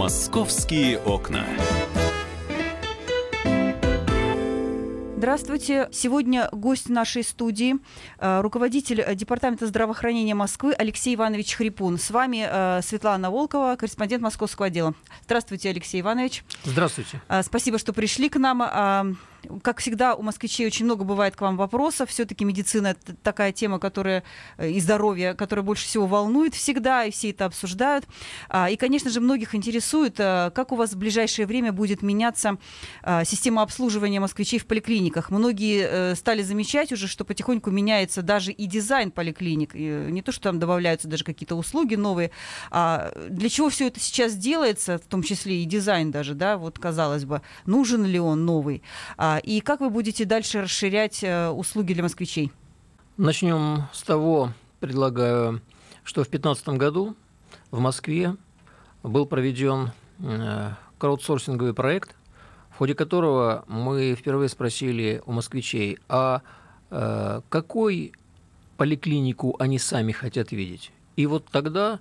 Московские окна. Здравствуйте. Сегодня гость нашей студии, э, руководитель Департамента здравоохранения Москвы Алексей Иванович Хрипун. С вами э, Светлана Волкова, корреспондент Московского отдела. Здравствуйте, Алексей Иванович. Здравствуйте. Э, спасибо, что пришли к нам как всегда, у москвичей очень много бывает к вам вопросов. Все-таки медицина это такая тема, которая э, и здоровье, которая больше всего волнует всегда, и все это обсуждают. А, и, конечно же, многих интересует, э, как у вас в ближайшее время будет меняться а, система обслуживания москвичей в поликлиниках. Многие э, стали замечать уже, что потихоньку меняется даже и дизайн поликлиник. Не то, что там добавляются даже какие-то услуги новые. А для чего все это сейчас делается, в том числе и дизайн даже, да, вот казалось бы, нужен ли он новый? А, и как вы будете дальше расширять э, услуги для москвичей? Начнем с того, предлагаю, что в 2015 году в Москве был проведен э, краудсорсинговый проект, в ходе которого мы впервые спросили у москвичей, а э, какой поликлинику они сами хотят видеть. И вот тогда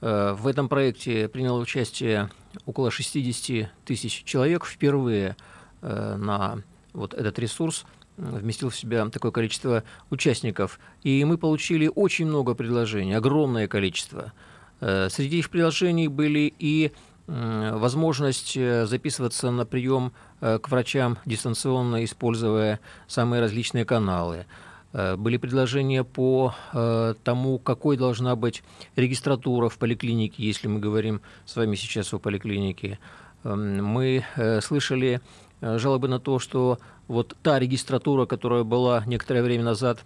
в этом проекте приняло участие около 60 тысяч человек впервые на вот этот ресурс вместил в себя такое количество участников. И мы получили очень много предложений, огромное количество. Э, среди их предложений были и возможность э, записываться на прием э, к врачам дистанционно, используя самые различные каналы. Были предложения по тому, какой должна быть регистратура в поликлинике, если мы говорим с вами сейчас о поликлинике. Эм, мы слышали Э, жалобы на то, что вот та регистратура, которая была некоторое время назад,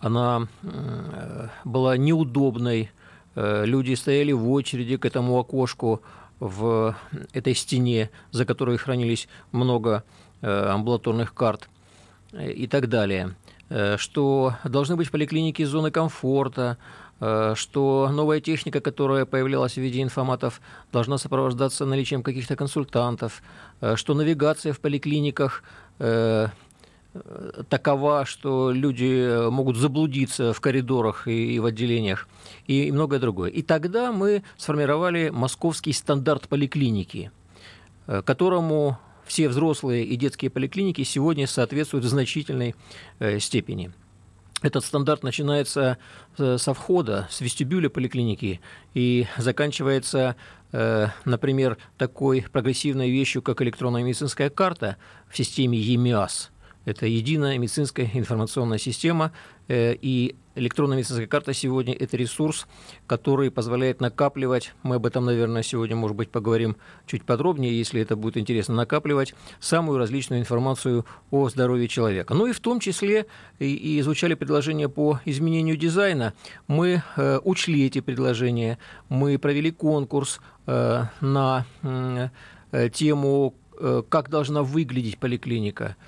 она э, была неудобной. Э, люди стояли в очереди к этому окошку в этой стене, за которой хранились много амбулаторных карт и так далее. Что должны быть в поликлинике зоны комфорта, Э, что новая техника, которая появлялась в виде информатов, должна сопровождаться наличием каких-то консультантов, э, что навигация в поликлиниках э, такова, что люди могут заблудиться в коридорах и в отделениях, и многое другое. И тогда мы сформировали московский стандарт поликлиники, которому все взрослые и детские поликлиники сегодня соответствуют в значительной степени. Этот стандарт начинается э, со входа, с вестибюля поликлиники и заканчивается, э, например, такой прогрессивной вещью, как электронная медицинская карта в системе ЕМИАС. Это единая медицинская информационная система, э, и электронная медицинская карта сегодня – это ресурс, который позволяет накапливать, мы об этом, наверное, сегодня, может быть, поговорим чуть подробнее, если это будет интересно, накапливать самую различную информацию о здоровье человека. Ну и в том числе и, и звучали предложения по изменению дизайна. Мы э, учли эти предложения, мы провели конкурс э, на э, тему, э, как должна выглядеть поликлиника –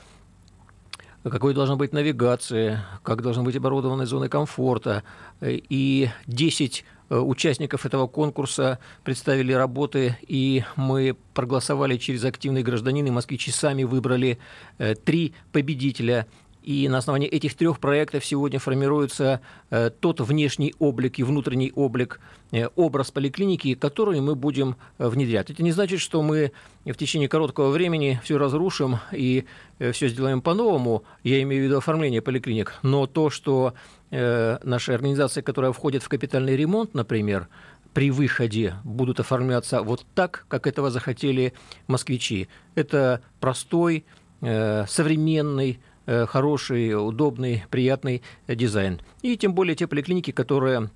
какой должна быть навигация, как должны быть оборудованы зоны комфорта. И 10 э, участников этого конкурса представили работы, и мы проголосовали через активные гражданины. Москвичи сами выбрали э, три победителя и на основании этих трех проектов сегодня формируется э, тот внешний облик и внутренний облик, э, образ поликлиники, который мы будем э, внедрять. Это не значит, что мы в течение короткого времени все разрушим и все сделаем по-новому. Я имею в виду оформление поликлиник. Но то, что наши организации, которые входят в капитальный ремонт, например, при выходе будут оформляться вот так, как этого захотели москвичи. Это простой, современный, хороший, удобный, приятный дизайн. И тем более те поликлиники, которые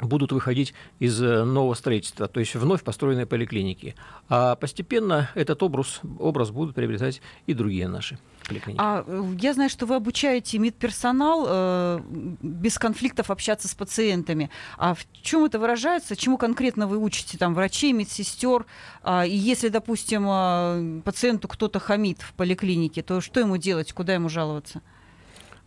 будут выходить из э, нового строительства, то есть вновь построенные поликлиники. А постепенно этот образ, образ будут приобретать и другие наши поликлиники. А э, я знаю, что вы обучаете медперсонал э, без конфликтов общаться с пациентами. А в чем это выражается? Чему конкретно вы учите там врачей, медсестер? А, и если, допустим, э, пациенту кто-то хамит в поликлинике, то что ему делать, куда ему жаловаться?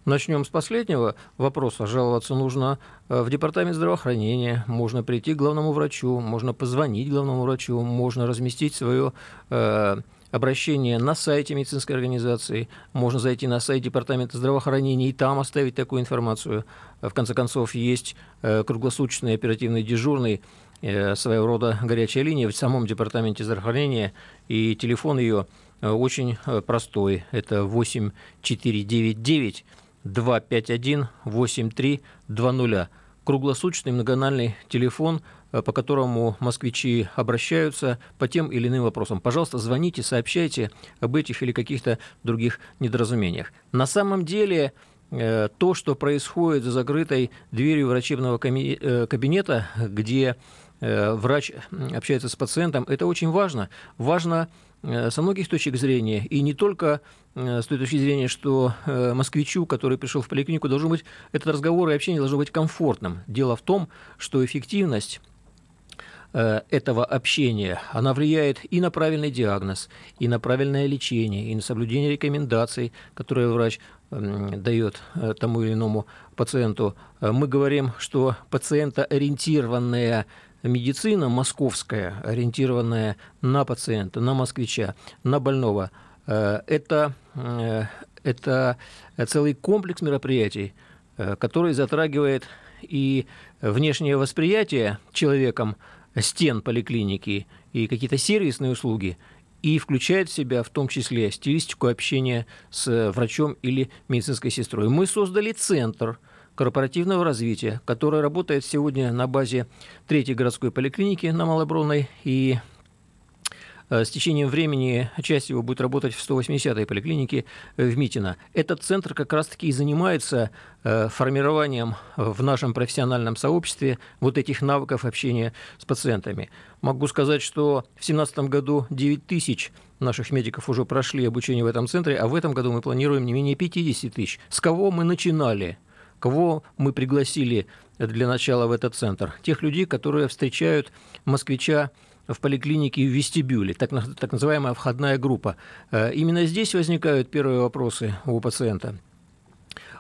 Начнем с последнего вопроса. Жаловаться нужно э, в департамент здравоохранения, можно прийти к главному врачу, можно позвонить главному врачу, можно разместить свое э, обращение на сайте медицинской организации, можно зайти на сайт Департамента здравоохранения и там оставить такую информацию. В конце концов, есть э, круглосуточный оперативный дежурный своего рода горячая линия в самом департаменте здравоохранения, и телефон ее очень простой. Это 8499 251 8320. Круглосуточный многональный телефон, по которому москвичи обращаются по тем или иным вопросам. Пожалуйста, звоните, сообщайте об этих или каких-то других недоразумениях. На самом деле Э, то, что происходит за закрытой дверью врачебного э, кабинета, где э, врач общается с пациентом, это очень важно. Важно со многих точек зрения, и не только с той точки зрения, что москвичу, который пришел в поликлинику, должен быть, этот разговор и общение должно быть комфортным. Дело в том, что эффективность этого общения, она влияет и на правильный диагноз, и на правильное лечение, и на соблюдение рекомендаций, которые врач дает э, тому или иному пациенту. Э, мы говорим, что пациентоориентированная медицина московская, ориентированная на пациента, на москвича, на больного, э, это, это целый комплекс мероприятий, который затрагивает и внешнее восприятие человеком стен поликлиники, и какие-то сервисные услуги, и включает в себя в том числе стилистику общения с врачом или медицинской сестрой. Мы создали центр корпоративного развития, который работает сегодня на базе третьей городской поликлиники на Малобронной и Э, с течением времени часть его будет работать в 180-й поликлинике в Митино. Этот центр как раз-таки и занимается э, формированием в нашем профессиональном сообществе вот этих навыков общения с пациентами. Могу сказать, что в 2017 году 9 тысяч наших медиков уже прошли обучение в этом центре, а в этом году мы планируем не менее 50 тысяч. С кого мы начинали? Кого мы пригласили для начала в этот центр? Тех людей, которые встречают москвича в поликлинике в вестибюле, так, так называемая входная группа. Э, именно здесь возникают первые вопросы у пациента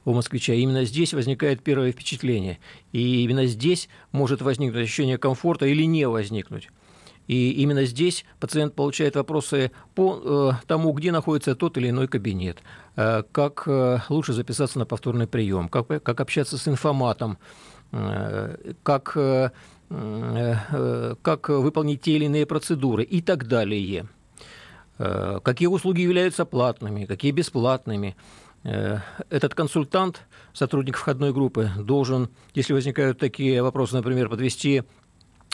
у москвича. Именно здесь возникает первое впечатление. И именно здесь может возникнуть ощущение комфорта или не возникнуть. И именно здесь пациент получает вопросы по э, тому, где находится тот или иной кабинет, э, как э, лучше записаться на повторный прием, как, как общаться с информатом, э, как э, как выполнить те или иные процедуры и так далее. Э, какие услуги являются платными, какие бесплатными. Этот консультант, сотрудник входной группы, должен, если возникают такие вопросы, например, подвести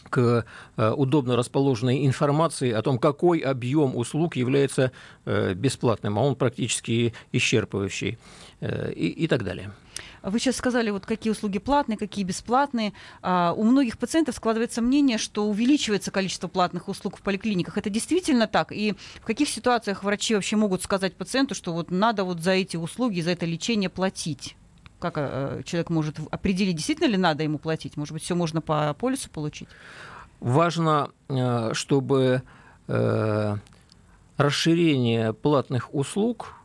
к удобно расположенной информации о том, какой объем услуг является бесплатным, а он практически исчерпывающий и, и так далее. Вы сейчас сказали, вот какие услуги платные, какие бесплатные. А, у многих пациентов складывается мнение, что увеличивается количество платных услуг в поликлиниках. Это действительно так? И в каких ситуациях врачи вообще могут сказать пациенту, что вот надо вот за эти услуги, за это лечение платить? Как э, человек может определить, действительно ли надо ему платить? Может быть, все можно по полису получить? Важно, э, чтобы э, расширение платных услуг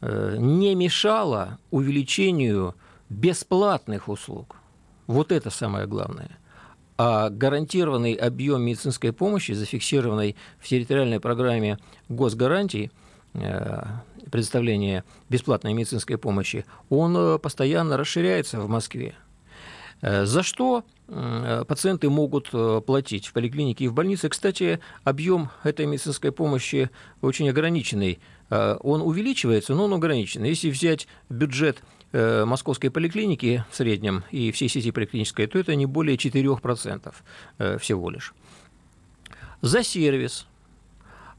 не мешало увеличению бесплатных услуг. Вот это самое главное. А гарантированный объем медицинской помощи, зафиксированный в территориальной программе госгарантий, э, предоставления бесплатной медицинской помощи, он э, постоянно расширяется в Москве. За что пациенты могут платить в поликлинике и в больнице? Кстати, объем этой медицинской помощи очень ограниченный Э, он увеличивается, но он ограничен. Если взять бюджет э, московской поликлиники в среднем и всей сети поликлинической, то это не более 4% э, всего лишь. За сервис,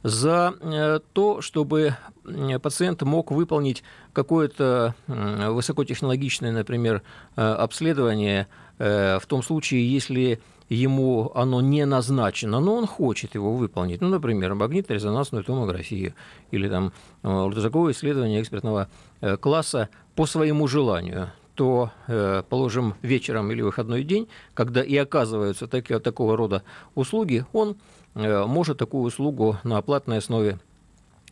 за то, чтобы пациент мог выполнить какое-то высокотехнологичное, например, обследование в том случае, если ему оно не назначено, но он хочет его выполнить. Ну, например, магнитно-резонансную томографию или там э, ультразвуковое исследование экспертного э, класса по своему желанию то, э, положим, вечером или выходной день, когда и оказываются такие, такого рода услуги, он может такую услугу на оплатной основе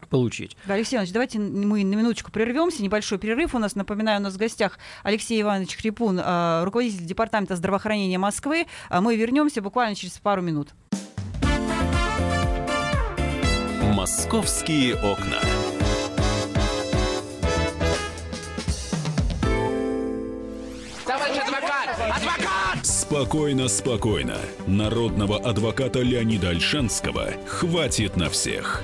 получить. Да, Алексей Иванович, давайте мы на минуточку прервемся. Небольшой перерыв. У нас, напоминаю, у нас в гостях Алексей Иванович Хрипун, а, руководитель Департамента здравоохранения Москвы. А мы вернемся буквально через пару минут. Московские окна. Товарищ адвокат! Адвокат! Спокойно, спокойно. Народного адвоката Леонида Альшанского хватит на всех.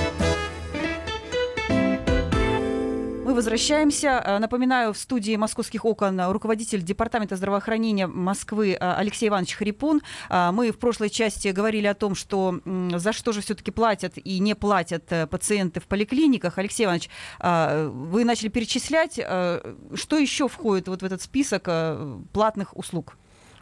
Возвращаемся. Э, Напоминаю, в студии «Московских окон» руководитель Департамента здравоохранения Москвы э, Алексей Иванович Харипун. Э, Мы в прошлой части говорили о том, что за что же все-таки платят и не платят пациенты в поликлиниках. Алексей Иванович, вы начали перечислять, что еще входит вот в этот список платных услуг?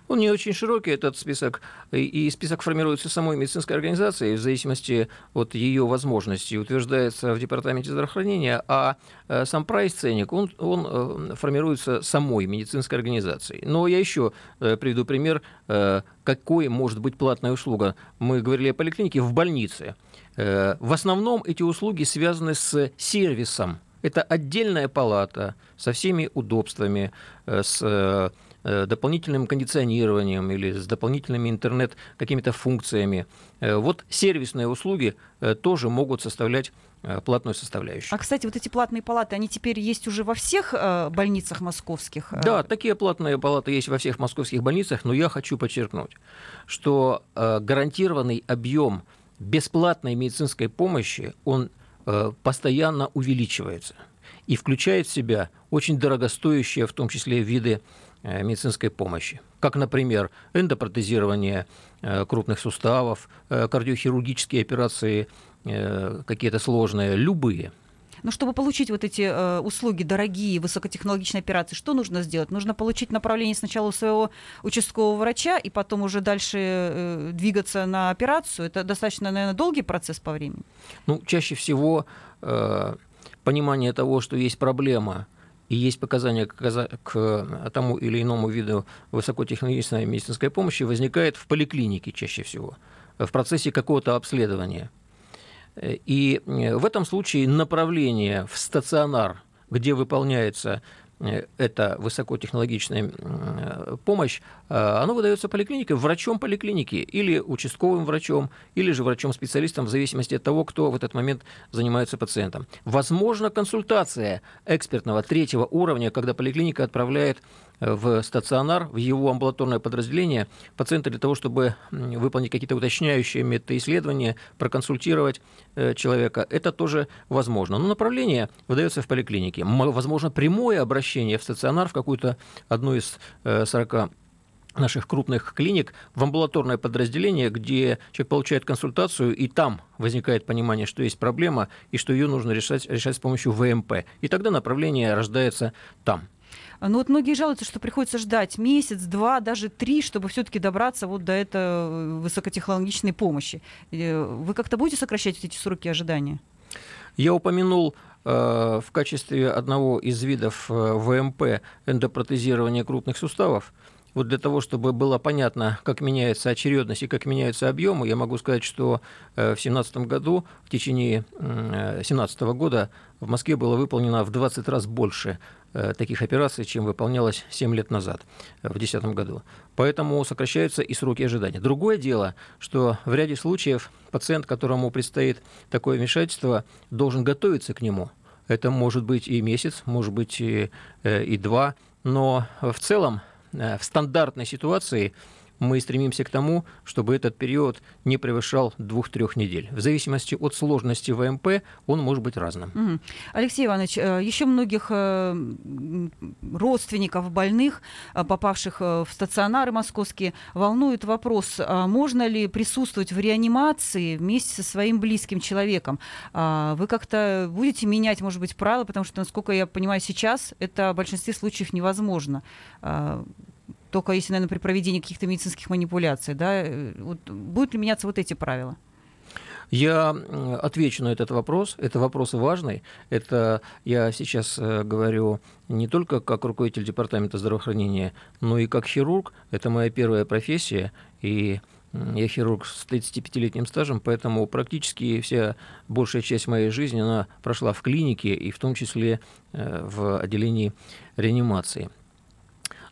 Он не очень широкий, этот список, и- список формируется самой медицинской организацией в зависимости от ее возможностей, утверждается в Департаменте здравоохранения, а э, сам прайс-ценник, он, он э, формируется самой медицинской организацией. Но я еще э, приведу пример, какой может быть платная услуга. Мы говорили о поликлинике в больнице. В основном эти услуги связаны с сервисом. Это отдельная палата со всеми удобствами, с дополнительным кондиционированием или с дополнительными интернет какими-то функциями. Э, Вот сервисные услуги э, тоже могут составлять э, платную составляющую. А, кстати, вот эти платные палаты, они теперь есть уже во всех э, больницах московских? Э, Да, такие платные палаты есть во всех московских больницах, но я хочу подчеркнуть, что э, гарантированный объем бесплатной медицинской помощи, он э, постоянно увеличивается и включает в себя очень дорогостоящие, в том числе, виды э, медицинской помощи, как, например, эндопротезирование э, крупных суставов, э, кардиохирургические операции э, какие-то сложные, любые. Ну, чтобы получить вот эти э, услуги, дорогие, высокотехнологичные операции, что нужно сделать? Нужно получить направление сначала у своего участкового врача и потом уже дальше э, двигаться на операцию. Это достаточно, наверное, долгий процесс по времени. Ну, чаще всего э, понимание того, что есть проблема и есть показания к, к тому или иному виду высокотехнологичной медицинской помощи, возникает в поликлинике чаще всего, в процессе какого-то обследования. Э, И э, в этом случае направление в стационар, где выполняется э, эта высокотехнологичная э, помощь, э, оно выдается поликлиникой, врачом поликлиники или участковым врачом, или же врачом-специалистом в зависимости от того, кто в этот момент занимается пациентом. Возможно, консультация экспертного третьего уровня, когда поликлиника отправляет в стационар, в его амбулаторное подразделение пациента для того, чтобы выполнить какие-то уточняющие метаисследования, проконсультировать э, человека. Это тоже возможно. Но направление выдается в поликлинике. Возможно, прямое обращение в стационар, в какую-то одну из э, 40 наших крупных клиник в амбулаторное подразделение, где человек получает консультацию, и там возникает понимание, что есть проблема, и что ее нужно решать, решать с помощью ВМП. И тогда направление рождается там. Но вот многие жалуются, что приходится ждать месяц, два, даже три, чтобы все-таки добраться вот до этой э, высокотехнологичной помощи. Э, Вы как-то будете сокращать эти сроки ожидания? Я упомянул э, в качестве одного из видов ВМП эндопротезирование крупных суставов. Вот для того, чтобы было понятно, как меняется очередность и как меняются объемы, я могу сказать, что в 2017 году, в течение 2017 года в Москве было выполнено в 20 раз больше таких операций, чем выполнялось 7 лет назад, э, в 2010 году. Поэтому сокращаются и сроки ожидания. Другое дело, что в ряде случаев пациент, которому предстоит такое вмешательство, должен готовиться к нему. Это может быть и месяц, может быть и, э, и два, но в целом э, в стандартной ситуации мы стремимся к тому, чтобы этот период не превышал двух-трех недель. В зависимости от сложности ВМП он может быть разным. Алексей Иванович, э, еще многих э, родственников больных, э, попавших в стационары московские, волнует вопрос, а можно ли присутствовать в реанимации вместе со своим близким человеком? А Вы как-то будете менять, может быть, правила, потому что, насколько я понимаю, сейчас это в большинстве случаев невозможно. Только если, наверное, при проведении каких-то медицинских манипуляций, да, э, вот будут ли меняться вот эти правила? Я м, отвечу на этот вопрос. Это вопрос важный. Это я сейчас э, говорю не только как руководитель департамента здравоохранения, но и как хирург. Это моя первая профессия. И я хирург с 35-летним стажем, поэтому практически вся большая часть моей жизни она прошла в клинике и в том числе э, в отделении реанимации.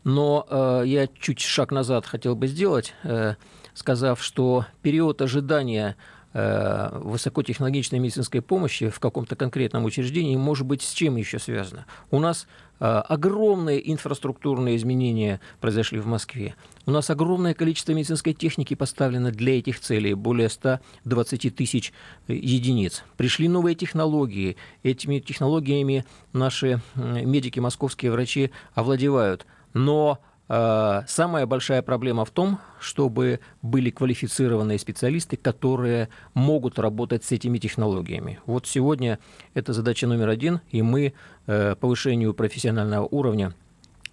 Но э, я чуть шаг назад хотел бы сделать, э, сказав, что период ожидания Э, высокотехнологичной медицинской помощи в каком-то конкретном учреждении может быть с чем еще связано. У нас э, огромные инфраструктурные изменения произошли в Москве. У нас огромное количество медицинской техники поставлено для этих целей, более 120 тысяч единиц. Пришли новые технологии. Этими технологиями наши медики, московские врачи овладевают. Но Э, самая большая проблема в том, чтобы были квалифицированные специалисты, которые могут работать с этими технологиями. Вот сегодня это задача номер один, и мы э, повышению профессионального уровня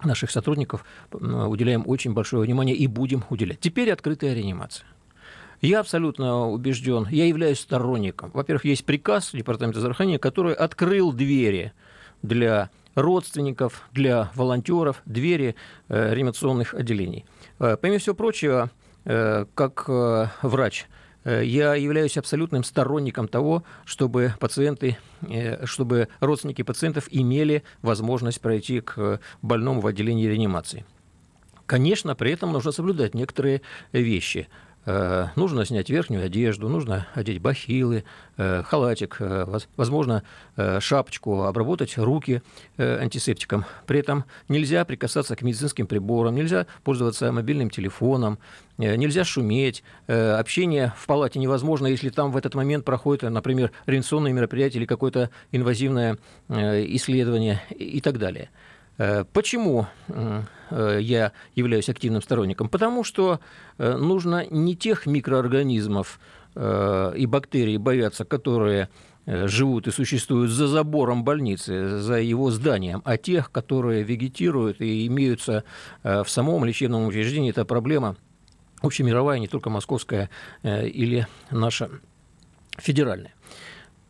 наших сотрудников уделяем очень большое внимание и будем уделять. Теперь открытая реанимация. Я абсолютно убежден, я являюсь сторонником. Во-первых, есть приказ Департамента здравоохранения, который открыл двери для родственников, для волонтеров двери э, реанимационных отделений. Э, помимо всего прочего, э, как врач, я являюсь абсолютным сторонником того, чтобы пациенты, чтобы родственники пациентов имели возможность пройти к больному в отделении реанимации. Конечно, при этом нужно соблюдать некоторые вещи. Э, нужно снять верхнюю одежду, нужно одеть бахилы, э, халатик, э, возможно, шапочку, обработать руки антисептиком. При этом нельзя прикасаться к медицинским приборам, нельзя пользоваться мобильным телефоном, нельзя шуметь. Общение в палате невозможно, если там в этот момент проходит, например, реанимационное мероприятие или какое-то инвазивное исследование и так далее. Э, почему э, я являюсь активным сторонником? Потому что э, нужно не тех микроорганизмов и бактерий бояться, которые живут и существуют за забором больницы, за его зданием, а тех, которые вегетируют и имеются в самом лечебном учреждении. Это проблема общемировая, не только московская или наша федеральная.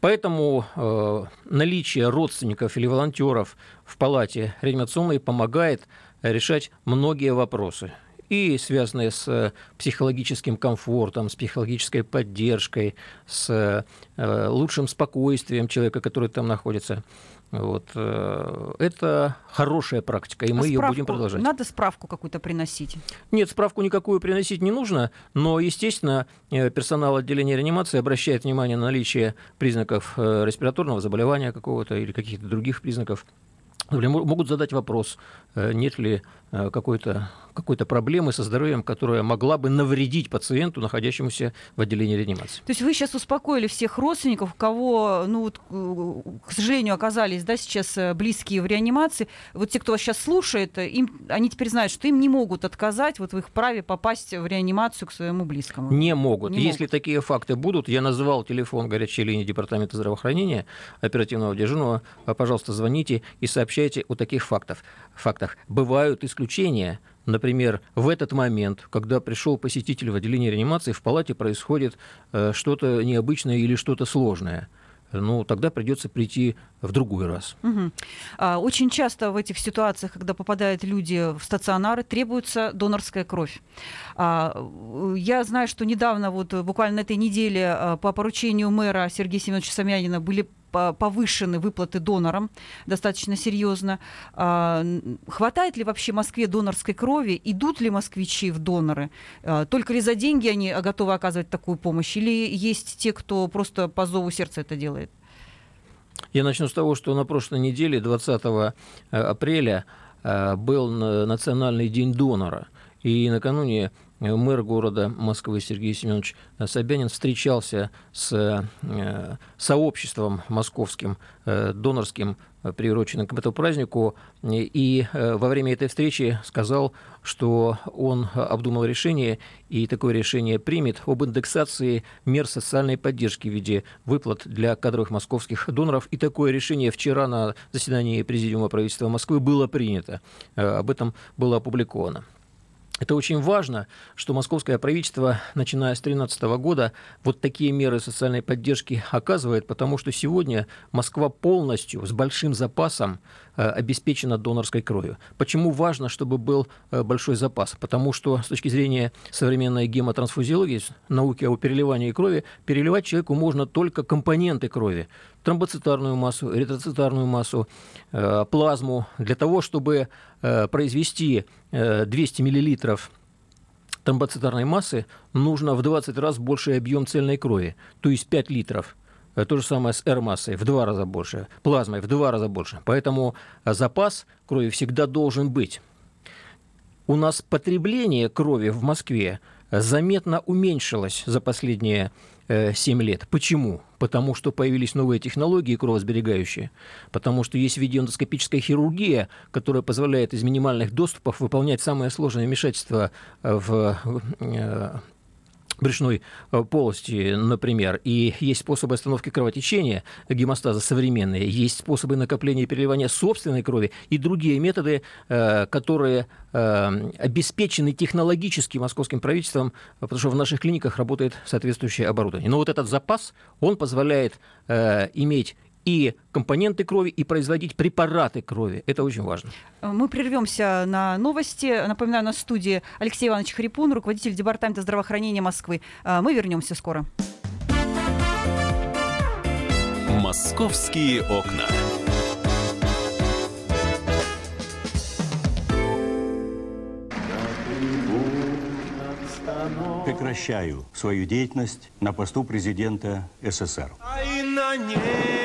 Поэтому э, наличие родственников или волонтеров в палате реанимационной помогает решать многие вопросы и связанные с э, психологическим комфортом, с психологической поддержкой, с э, лучшим спокойствием человека, который там находится. Вот. Э, это хорошая практика, и мы а ее будем продолжать. Надо справку какую-то приносить? Нет, справку никакую приносить не нужно, но, естественно, э, персонал отделения реанимации обращает внимание на наличие признаков э, респираторного заболевания какого-то или каких-то других признаков могут задать вопрос, нет ли э, какой-то какой проблемы со здоровьем, которая могла бы навредить пациенту, находящемуся в отделении реанимации. То есть вы сейчас успокоили всех родственников, у кого, ну, вот, к сожалению, оказались да, сейчас э, близкие в реанимации. Вот те, кто вас сейчас слушает, им, они теперь знают, что им не могут отказать вот в их праве попасть в реанимацию к своему близкому. Не могут. Не Если могут. такие факты будут, я назвал телефон горячей линии Департамента здравоохранения оперативного дежурного, пожалуйста, звоните и сообщаете о таких фактах. Фактах. Бывают исключения. Например, в этот момент, когда пришел посетитель в отделение реанимации, в палате происходит э, что-то необычное или что-то сложное ну, тогда придется прийти в другой раз. Угу. Очень часто в этих ситуациях, когда попадают люди в стационары, требуется донорская кровь. А, я знаю, что недавно, вот буквально на этой неделе, а, по поручению мэра Сергея Семеновича Самянина были повышены выплаты донорам достаточно серьезно. А, хватает ли вообще Москве донорской крови? Идут ли москвичи в доноры? А, только ли за деньги они готовы оказывать такую помощь? Или есть те, кто просто по зову сердца это делает? Я начну с того, что на прошлой неделе, 20 э, апреля, э, был Национальный день донора. И накануне мэр города Москвы Сергей Семенович Собянин встречался с э, сообществом московским э, донорским, э, приуроченным к этому празднику, и во время этой встречи сказал, что он обдумал решение, и такое решение примет об индексации мер социальной поддержки в виде выплат для кадровых московских доноров. И такое решение вчера на заседании Президиума правительства Москвы было принято. Об этом было опубликовано. Это очень важно, что московское правительство, начиная с 2013 года, вот такие меры социальной поддержки оказывает, потому что сегодня Москва полностью с большим запасом Э, обеспечена донорской кровью. Почему важно, чтобы был э, большой запас? Потому что с точки зрения современной гемотрансфузиологии, науки о переливании крови, переливать человеку можно только компоненты крови тромбоцитарную массу, эритроцитарную массу, э, плазму, для того, чтобы произвести 200 миллилитров тромбоцитарной массы, нужно в 20 раз больший объем цельной крови, то есть 5 литров. То же самое с R-массой, в два раза больше, плазмой в два раза больше. Поэтому запас крови всегда должен быть. У нас потребление крови в Москве заметно уменьшилось за последние 7 э, лет. Почему? Потому что появились новые технологии кровосберегающие, потому что есть видеоэндоскопическая хирургия, которая позволяет из минимальных доступов выполнять самые сложные вмешательства в э, брюшной э, полости, например, и есть способы остановки кровотечения, гемостаза современные, есть способы накопления и переливания собственной крови и другие методы, э, которые э, обеспечены технологически московским правительством, потому что в наших клиниках работает соответствующее оборудование. Но вот этот запас, он позволяет иметь и компоненты крови, и производить препараты крови. Это очень важно. Мы прервемся на новости. Напоминаю, на студии Алексей Иванович Хрипун, руководитель Департамента здравоохранения Москвы. А, мы вернемся скоро. Московские окна. Прекращаю свою деятельность на посту президента СССР. А на небе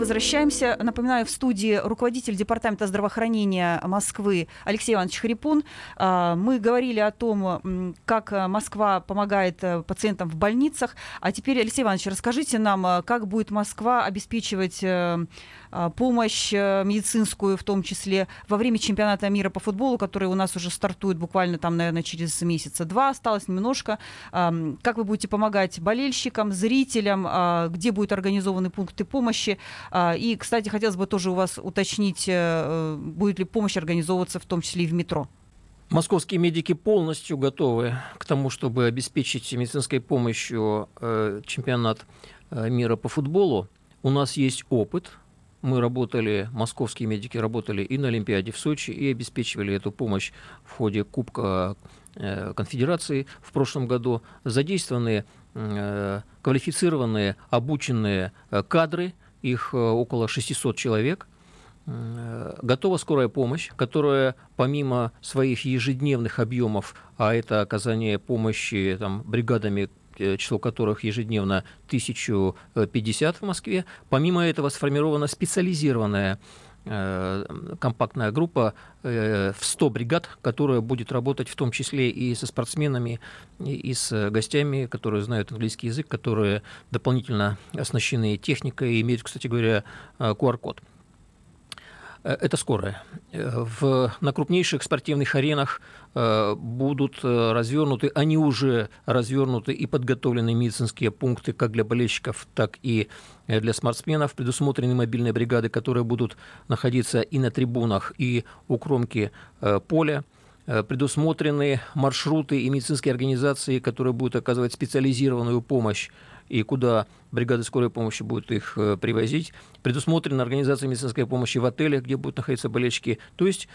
Возвращаемся. Напоминаю, в студии руководитель Департамента здравоохранения Москвы Алексей Иванович Хрипун. А, мы говорили о том, как Москва помогает э, пациентам в больницах. А теперь, Алексей Иванович, расскажите нам, э, как будет Москва обеспечивать э, а, помощь медицинскую, в том числе во время чемпионата мира по футболу, который у нас уже стартует буквально там, наверное, через месяца два, осталось немножко. Как вы будете помогать болельщикам, зрителям, а, где будут организованы пункты помощи? А, и, кстати, хотелось бы тоже у вас уточнить, э, будет ли помощь организовываться в том числе и в метро. Московские медики полностью готовы к тому, чтобы обеспечить медицинской помощью э, чемпионат э, мира по футболу. У нас есть опыт. Мы работали, московские медики работали и на Олимпиаде в Сочи, и обеспечивали эту помощь в ходе Кубка Конфедерации в прошлом году. Задействованы квалифицированные, обученные кадры – их э, около 600 человек, э, готова скорая помощь, которая помимо своих ежедневных объемов, а это оказание помощи там, бригадами э, число которых ежедневно 1050 в Москве. Помимо этого сформирована специализированная компактная группа э, в 100 бригад, которая будет работать в том числе и со спортсменами, и с гостями, которые знают английский язык, которые дополнительно оснащены техникой и имеют, кстати говоря, QR-код. Э, это скорая. В, на крупнейших спортивных аренах Э, будут э, развернуты, они уже развернуты и подготовлены медицинские пункты как для болельщиков, так и э, для спортсменов. Предусмотрены мобильные бригады, которые будут находиться и на трибунах, и у кромки поля предусмотрены маршруты и медицинские организации, которые будут оказывать специализированную помощь и куда бригады скорой помощи будут их привозить. Предусмотрена организация медицинской помощи в отелях, где будут находиться болельщики. То есть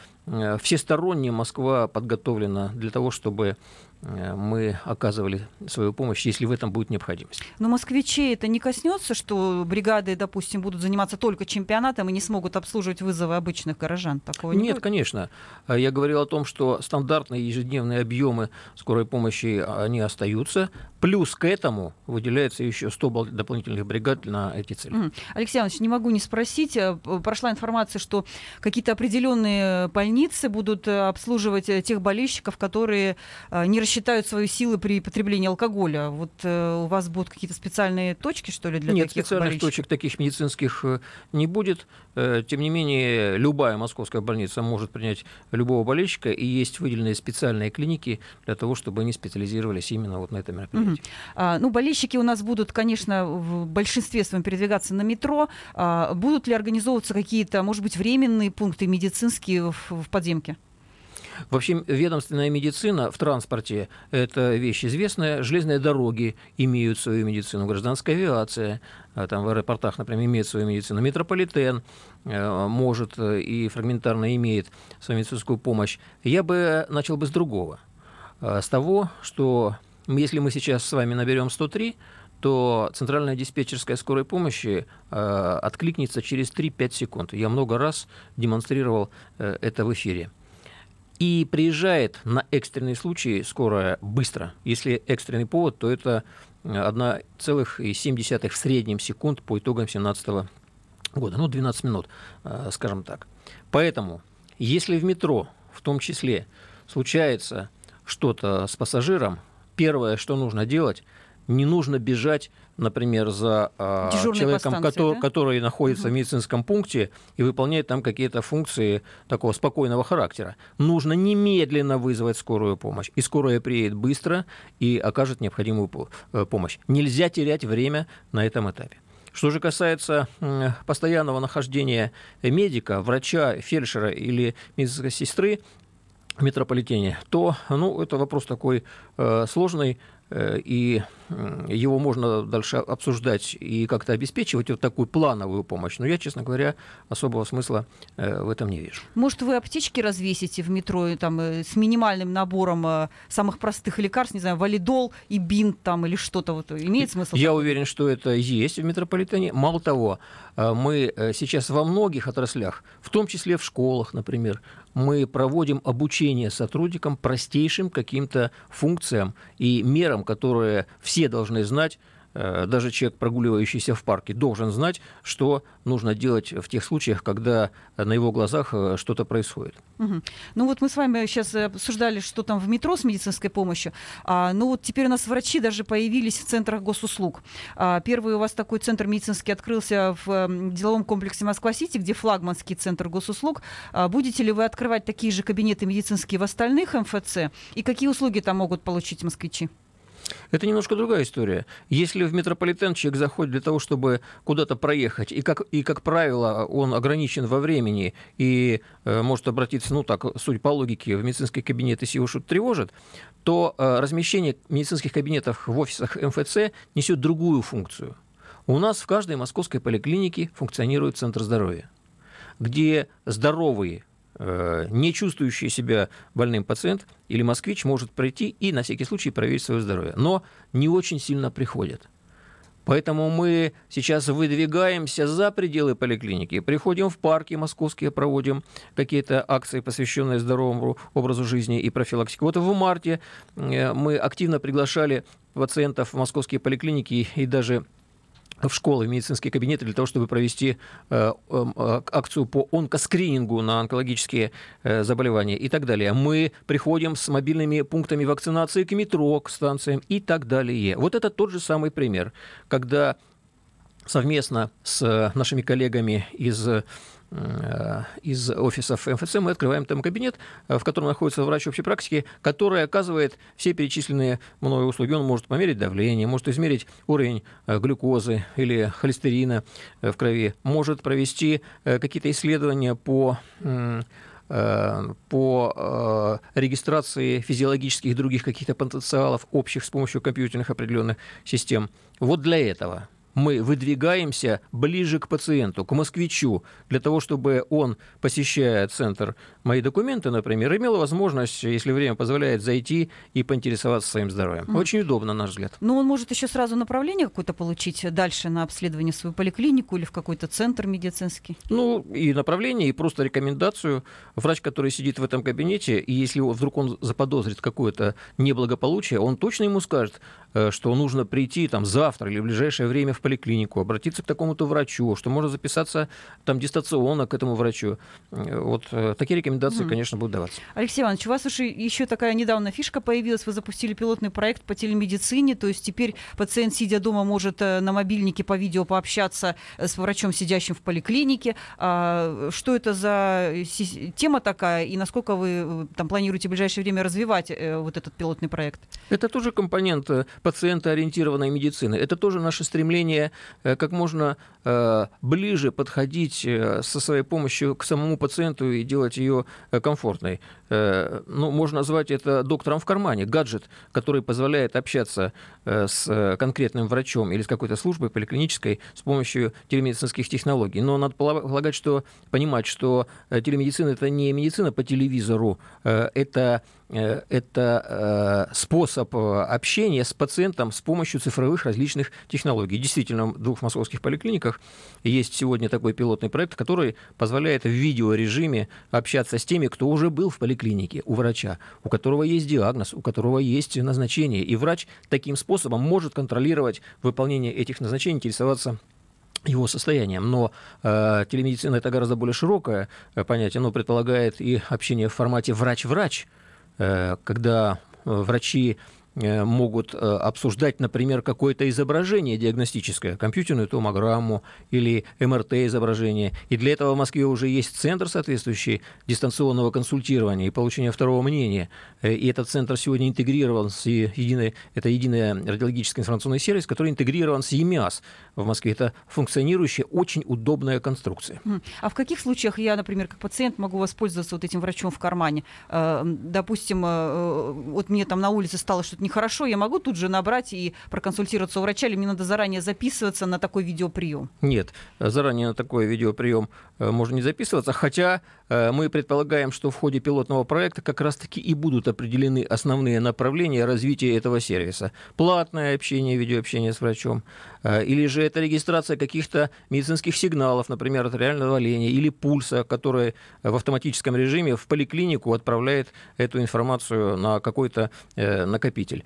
всесторонне Москва подготовлена для того, чтобы Э, мы оказывали свою помощь, если в этом будет необходимость. Но москвичей это не коснется, что бригады, допустим, будут заниматься только чемпионатом и не смогут обслуживать вызовы обычных горожан? Такого не Нет, будет? конечно. Э, я говорил о том, что стандартные ежедневные объемы скорой помощи, они остаются. Плюс к этому выделяется еще 100 дополнительных бригад на эти цели. Алексей Иванович, не могу не спросить. Э, прошла информация, что какие-то определенные больницы будут обслуживать тех болельщиков, которые не рассчитывают считают свои силы при потреблении алкоголя. Вот э, у вас будут какие-то специальные точки, что ли, для Нет, таких специальных болельщиков? точек таких медицинских э, не будет. Э, тем не менее, любая московская больница может принять любого болельщика, и есть выделенные специальные клиники для того, чтобы они специализировались именно вот на этом мероприятии. Угу. А, ну, болельщики у нас будут, конечно, в большинстве своем передвигаться на метро. А, будут ли организовываться какие-то, может быть, временные пункты медицинские в, в подземке? Вообще ведомственная медицина в транспорте – это вещь известная. Железные дороги имеют свою медицину, гражданская авиация, а, там в аэропортах, например, имеет свою медицину, метрополитен э, может э, и фрагментарно имеет свою медицинскую помощь. Я бы начал бы с другого. Э, с того, что если мы сейчас с вами наберем 103, то центральная диспетчерская скорой помощи э, откликнется через 3-5 секунд. Я много раз демонстрировал э, это в эфире. И приезжает на экстренные случаи скорая быстро. Если экстренный повод, то это 1,7 в среднем секунд по итогам 2017 года. Ну, 12 минут, э, скажем так. Поэтому, если в метро, в том числе, случается что-то с пассажиром, первое, что нужно делать, не нужно бежать, например, за э, человеком, станции, который, да? который находится угу. в медицинском пункте и выполняет там какие-то функции такого спокойного характера. Нужно немедленно вызвать скорую помощь. И скорая приедет быстро и окажет необходимую э, помощь. Нельзя терять время на этом этапе. Что же касается постоянного нахождения медика, врача, фельдшера или медицинской сестры в метрополитене, то ну, это вопрос такой э, сложный, Э, и его можно дальше обсуждать и как-то обеспечивать вот такую плановую помощь. Но я, честно говоря, особого смысла э, в этом не вижу. Может, вы аптечки развесите в метро там, э, с минимальным набором самых простых лекарств, не знаю, валидол и бинт там или что-то вот имеет смысл? Я уверен, что это есть в метрополитене. Мало того, мы сейчас во многих отраслях, в том числе в школах, например, мы проводим обучение сотрудникам простейшим каким-то функциям и мерам, которые все должны знать Э, даже человек, прогуливающийся в парке, должен знать, что нужно делать в тех случаях, когда на его глазах э, что-то происходит. Угу. Ну вот мы с вами сейчас обсуждали, что там в метро с медицинской помощью. А, ну вот теперь у нас врачи даже появились в центрах госуслуг. А, первый у вас такой центр медицинский открылся в деловом комплексе Москва-Сити, где флагманский центр госуслуг. А, будете ли вы открывать такие же кабинеты медицинские в остальных МФЦ? И какие услуги там могут получить москвичи? Это немножко другая история. Если в метрополитен человек заходит для того, чтобы куда-то проехать, и как, и, как правило, он ограничен во времени и э, может обратиться, ну так, суть по логике, в медицинский кабинет, если его что-то тревожит, то э, размещение медицинских кабинетов в офисах МФЦ несет другую функцию. У нас в каждой московской поликлинике функционирует центр здоровья, где здоровые не чувствующий себя больным пациент или москвич может пройти и на всякий случай проверить свое здоровье. Но не очень сильно приходят. Поэтому мы сейчас выдвигаемся за пределы поликлиники, приходим в парки московские, проводим какие-то акции, посвященные здоровому образу жизни и профилактике. Вот в марте э, мы активно приглашали пациентов в московские поликлиники и даже в школы, в медицинские кабинеты для того, чтобы провести э, эм, э, акцию по онкоскринингу на онкологические э, заболевания и так далее. Мы приходим с мобильными пунктами вакцинации к метро, к станциям и так далее. Вот это тот же самый пример, когда совместно с нашими коллегами из из офисов МФЦ мы открываем там кабинет, э, в котором находится врач общей практики, который оказывает все перечисленные мною услуги. Он может померить давление, может измерить уровень э, глюкозы или холестерина в крови, может провести какие-то исследования по по регистрации физиологических и других каких-то потенциалов общих с помощью компьютерных определенных систем. Вот для этого мы выдвигаемся ближе к пациенту, к москвичу, для того, чтобы он, посещая центр «Мои документы», например, имел возможность, если время позволяет, зайти и поинтересоваться своим здоровьем. Mm. Очень удобно, на наш взгляд. Но он может еще сразу направление какое-то получить дальше на обследование в свою поликлинику или в какой-то центр медицинский? Ну, и направление, и просто рекомендацию. Врач, который сидит в этом кабинете, и если вдруг он заподозрит какое-то неблагополучие, он точно ему скажет, э, что нужно прийти там завтра или в ближайшее время в поликлинику, обратиться к такому-то врачу, что можно записаться там дистанционно к этому врачу. Вот э, такие рекомендации рекомендации, mm. конечно, будут даваться. Алексей Иванович, у вас уже еще такая недавно фишка появилась. Вы запустили пилотный проект по телемедицине, то есть теперь пациент, сидя дома, может э, на мобильнике по видео пообщаться э, с врачом, сидящим в поликлинике. А, что это за тема такая и насколько вы там планируете в ближайшее время развивать вот этот пилотный проект? Это тоже компонент пациентоориентированной медицины. Это тоже наше стремление как можно ближе подходить со своей помощью к самому пациенту и делать ее э, комфортной. Э, ну, можно назвать это доктором в кармане, гаджет, который позволяет общаться э, с конкретным врачом или с какой-то службой поликлинической с помощью телемедицинских технологий. Но надо полагать, что понимать, что телемедицина это не медицина по телевизору, это это способ общения с пациентом с помощью цифровых различных технологий. Действительно, в двух московских поликлиниках есть сегодня такой пилотный проект, который позволяет в видеорежиме общаться с теми, кто уже был в поликлинике у врача, у которого есть диагноз, у которого есть назначение. И врач таким способом может контролировать выполнение этих назначений, интересоваться его состоянием. Но э, телемедицина это гораздо более широкое э, понятие. Оно предполагает и общение в формате врач-врач, э, когда э, врачи Э, могут э, обсуждать, например, какое-то изображение диагностическое, компьютерную томограмму или МРТ-изображение. И для этого в Москве уже есть центр соответствующий дистанционного консультирования и получения второго мнения. Э, и этот центр сегодня интегрирован с единой, это единый радиологический информационный сервис, который интегрирован с ЕМИАС в Москве. Это функционирующая, очень удобная конструкция. А в каких случаях я, например, как пациент могу воспользоваться вот этим врачом в кармане? Допустим, вот мне там на улице стало что-то нехорошо, я могу тут же набрать и проконсультироваться у врача, или мне надо заранее записываться на такой видеоприем? Нет, заранее на такой видеоприем э, можно не записываться, хотя э, мы предполагаем, что в ходе пилотного проекта как раз-таки и будут определены основные направления развития этого сервиса. Платное общение, видеообщение с врачом, или же это регистрация каких-то медицинских сигналов, например, артериального давления или пульса, который в автоматическом режиме в поликлинику отправляет эту информацию на какой-то накопитель пользователь.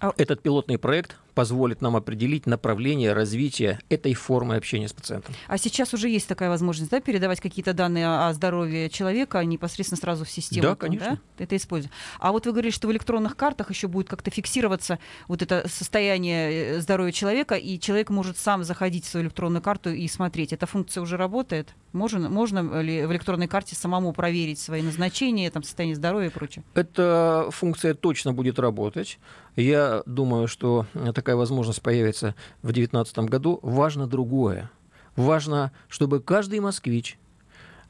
А Этот пилотный проект позволит нам определить направление развития этой формы общения с пациентом. А сейчас уже есть такая возможность, да, передавать какие-то данные о здоровье человека непосредственно сразу в систему? Да, конечно. Да? Это используем. А вот вы говорили, что в электронных картах еще будет как-то фиксироваться вот это состояние э, здоровья человека, и человек может сам заходить в свою электронную карту и смотреть. Эта функция уже работает? Можно, можно ли в электронной карте самому проверить свои назначения, там, состояние здоровья и прочее? Эта функция точно будет работать. Я думаю, что это такая возможность появится в 2019 году, важно другое. Важно, чтобы каждый москвич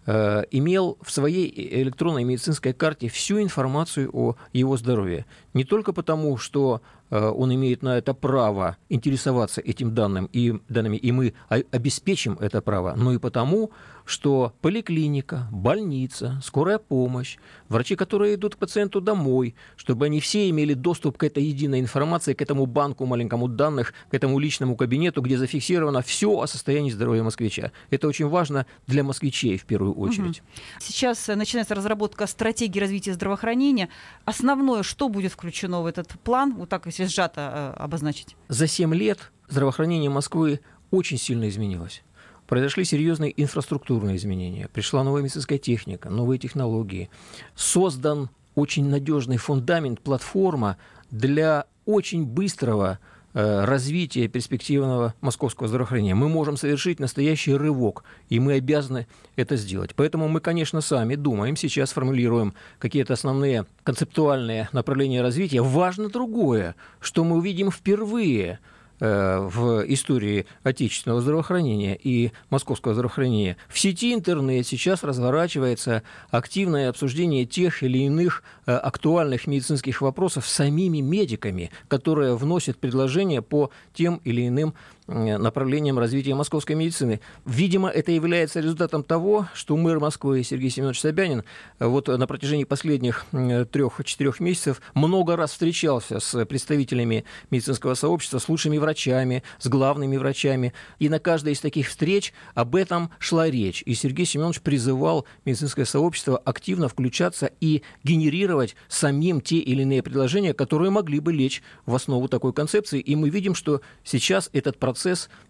э, имел в своей электронной медицинской карте всю информацию о его здоровье. Не только потому, что э, он имеет на это право интересоваться этим данным и данными, и мы обеспечим это право, но и потому, что поликлиника, больница, скорая помощь, врачи, которые идут к пациенту домой, чтобы они все имели доступ к этой единой информации, к этому банку маленькому данных, к этому личному кабинету, где зафиксировано все о состоянии здоровья москвича. Это очень важно для москвичей в первую очередь. Сейчас э, начинается разработка стратегии развития здравоохранения. Основное, что будет включено в этот план, вот так если сжато э, обозначить? За 7 лет здравоохранение Москвы очень сильно изменилось произошли серьезные инфраструктурные изменения. Пришла новая медицинская техника, новые технологии. Создан очень надежный фундамент, платформа для очень быстрого э, развития перспективного московского здравоохранения. Мы можем совершить настоящий рывок, и мы обязаны это сделать. Поэтому мы, конечно, сами думаем, сейчас формулируем какие-то основные концептуальные направления развития. Важно другое, что мы увидим впервые – в истории отечественного здравоохранения и московского здравоохранения. В сети интернет сейчас разворачивается активное обсуждение тех или иных э, актуальных медицинских вопросов самими медиками, которые вносят предложения по тем или иным Э, направлением развития московской медицины. Видимо, это является результатом того, что мэр Москвы Сергей Семенович Собянин э, вот на протяжении последних трех-четырех месяцев много раз встречался с представителями медицинского сообщества, с лучшими врачами, с главными врачами. И на каждой из таких встреч об этом шла речь. И Сергей Семенович призывал медицинское сообщество активно включаться и генерировать самим те или иные предложения, которые могли бы лечь в основу такой концепции. И мы видим, что сейчас этот процесс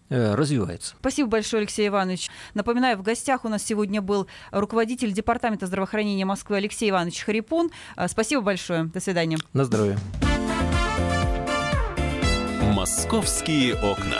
э, развивается. Спасибо большое, Алексей Иванович. Напоминаю, в гостях у нас сегодня был руководитель Департамента здравоохранения Москвы Алексей Иванович Харипун. Э, спасибо большое. До свидания. На здоровье. Московские окна.